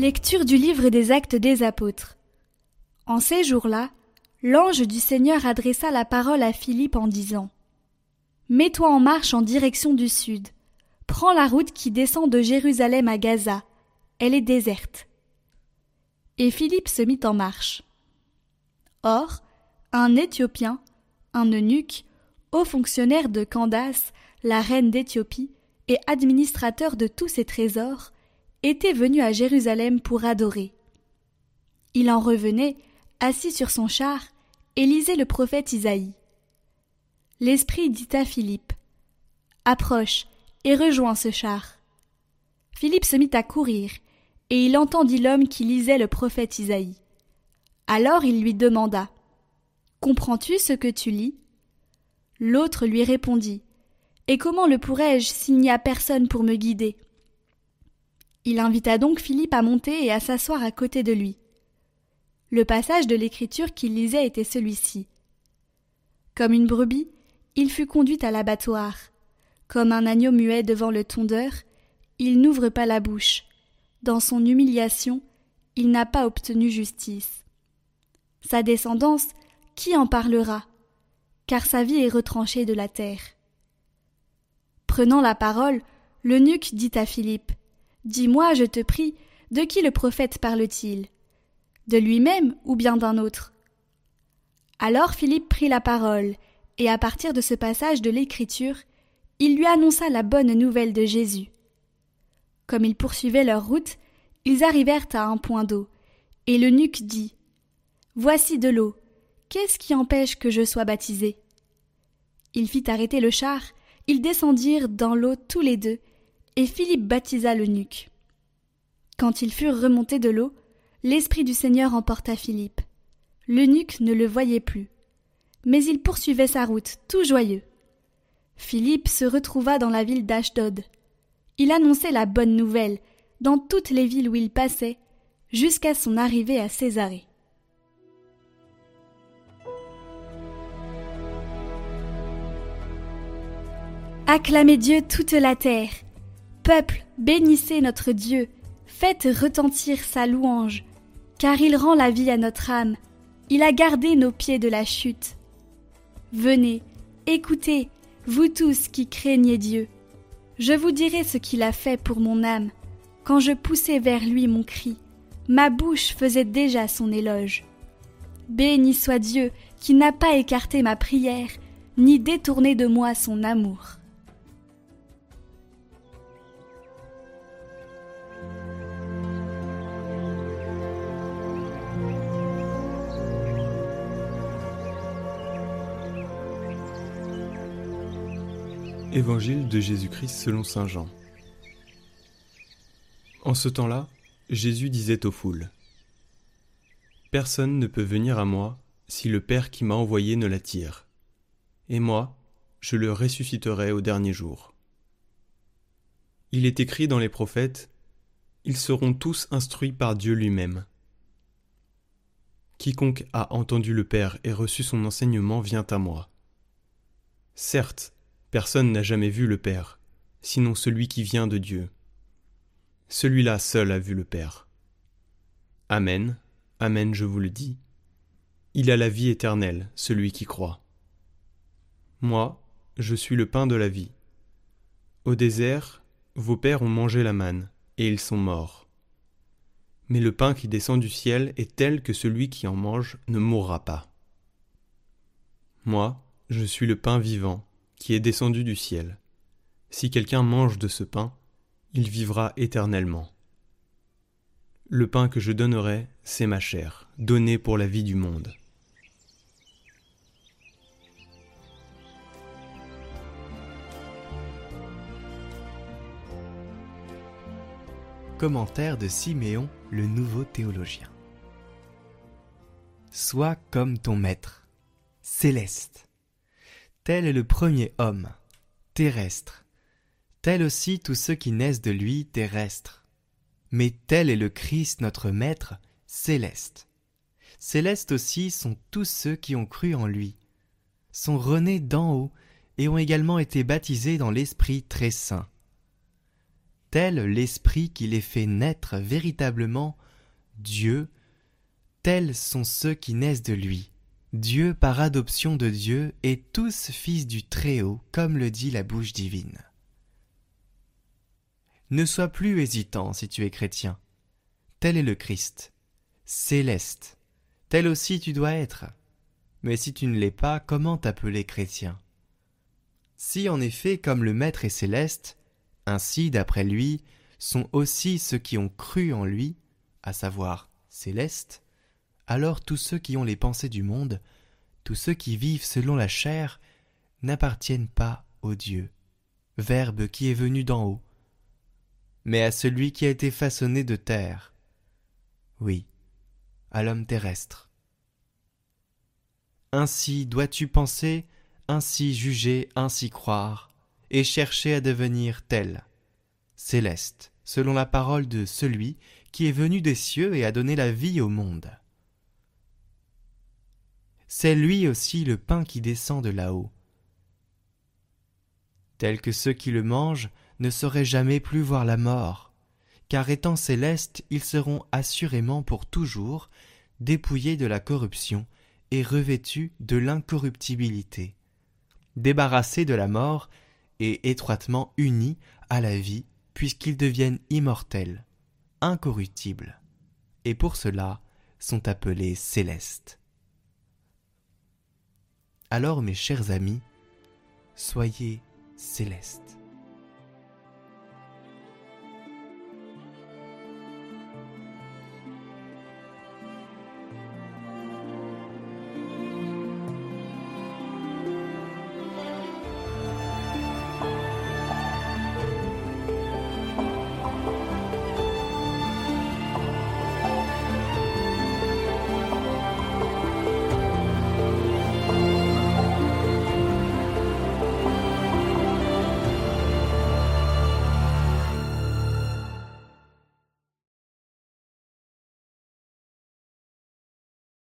Lecture du livre des actes des apôtres. En ces jours-là, l'ange du Seigneur adressa la parole à Philippe en disant Mets-toi en marche en direction du sud. Prends la route qui descend de Jérusalem à Gaza. Elle est déserte. Et Philippe se mit en marche. Or, un Éthiopien, un eunuque, haut fonctionnaire de Candace, la reine d'Éthiopie, et administrateur de tous ses trésors, était venu à Jérusalem pour adorer. Il en revenait, assis sur son char, et lisait le prophète Isaïe. L'Esprit dit à Philippe Approche et rejoins ce char. Philippe se mit à courir, et il entendit l'homme qui lisait le prophète Isaïe. Alors il lui demanda Comprends-tu ce que tu lis? L'autre lui répondit Et comment le pourrais-je s'il n'y a personne pour me guider? Il invita donc Philippe à monter et à s'asseoir à côté de lui. Le passage de l'écriture qu'il lisait était celui-ci. Comme une brebis, il fut conduit à l'abattoir. Comme un agneau muet devant le tondeur, il n'ouvre pas la bouche. Dans son humiliation, il n'a pas obtenu justice. Sa descendance, qui en parlera? Car sa vie est retranchée de la terre. Prenant la parole, l'eunuque dit à Philippe Dis-moi, je te prie, de qui le prophète parle-t-il? De lui-même ou bien d'un autre? Alors Philippe prit la parole, et à partir de ce passage de l'Écriture, il lui annonça la bonne nouvelle de Jésus. Comme ils poursuivaient leur route, ils arrivèrent à un point d'eau, et l'eunuque dit Voici de l'eau, qu'est-ce qui empêche que je sois baptisé? Il fit arrêter le char, ils descendirent dans l'eau tous les deux, et Philippe baptisa l'eunuque. Quand ils furent remontés de l'eau, l'Esprit du Seigneur emporta Philippe. L'eunuque ne le voyait plus. Mais il poursuivait sa route, tout joyeux. Philippe se retrouva dans la ville d'Ashdod. Il annonçait la bonne nouvelle dans toutes les villes où il passait, jusqu'à son arrivée à Césarée. Acclamez Dieu toute la terre. Peuple, bénissez notre Dieu, faites retentir sa louange, car il rend la vie à notre âme, il a gardé nos pieds de la chute. Venez, écoutez, vous tous qui craignez Dieu. Je vous dirai ce qu'il a fait pour mon âme. Quand je poussais vers lui mon cri, ma bouche faisait déjà son éloge. Béni soit Dieu qui n'a pas écarté ma prière, ni détourné de moi son amour. Évangile de Jésus-Christ selon Saint Jean. En ce temps-là, Jésus disait aux foules Personne ne peut venir à moi si le Père qui m'a envoyé ne l'attire. Et moi, je le ressusciterai au dernier jour. Il est écrit dans les prophètes Ils seront tous instruits par Dieu lui-même. Quiconque a entendu le Père et reçu son enseignement vient à moi. Certes, Personne n'a jamais vu le Père, sinon celui qui vient de Dieu. Celui-là seul a vu le Père. Amen, Amen, je vous le dis. Il a la vie éternelle, celui qui croit. Moi, je suis le pain de la vie. Au désert, vos pères ont mangé la manne, et ils sont morts. Mais le pain qui descend du ciel est tel que celui qui en mange ne mourra pas. Moi, je suis le pain vivant qui est descendu du ciel. Si quelqu'un mange de ce pain, il vivra éternellement. Le pain que je donnerai, c'est ma chair, donnée pour la vie du monde. Commentaire de Siméon, le nouveau théologien. Sois comme ton maître, céleste. Tel est le premier homme, terrestre. Tel aussi tous ceux qui naissent de lui, terrestres. Mais tel est le Christ notre Maître, céleste. Célestes aussi sont tous ceux qui ont cru en lui, sont renés d'en haut et ont également été baptisés dans l'Esprit très saint. tel l'Esprit qui les fait naître véritablement Dieu, tels sont ceux qui naissent de lui. Dieu par adoption de Dieu est tous fils du Très-Haut, comme le dit la bouche divine. Ne sois plus hésitant si tu es chrétien. Tel est le Christ, céleste. Tel aussi tu dois être. Mais si tu ne l'es pas, comment t'appeler chrétien? Si en effet, comme le Maître est céleste, ainsi, d'après lui, sont aussi ceux qui ont cru en lui, à savoir céleste, alors tous ceux qui ont les pensées du monde, tous ceux qui vivent selon la chair, n'appartiennent pas au Dieu, Verbe qui est venu d'en haut, mais à celui qui a été façonné de terre. Oui, à l'homme terrestre. Ainsi dois-tu penser, ainsi juger, ainsi croire, et chercher à devenir tel, céleste, selon la parole de celui qui est venu des cieux et a donné la vie au monde. C'est lui aussi le pain qui descend de là-haut, tel que ceux qui le mangent ne sauraient jamais plus voir la mort, car étant célestes, ils seront assurément pour toujours dépouillés de la corruption et revêtus de l'incorruptibilité, débarrassés de la mort et étroitement unis à la vie, puisqu'ils deviennent immortels, incorruptibles, et pour cela sont appelés célestes. Alors mes chers amis, soyez célestes.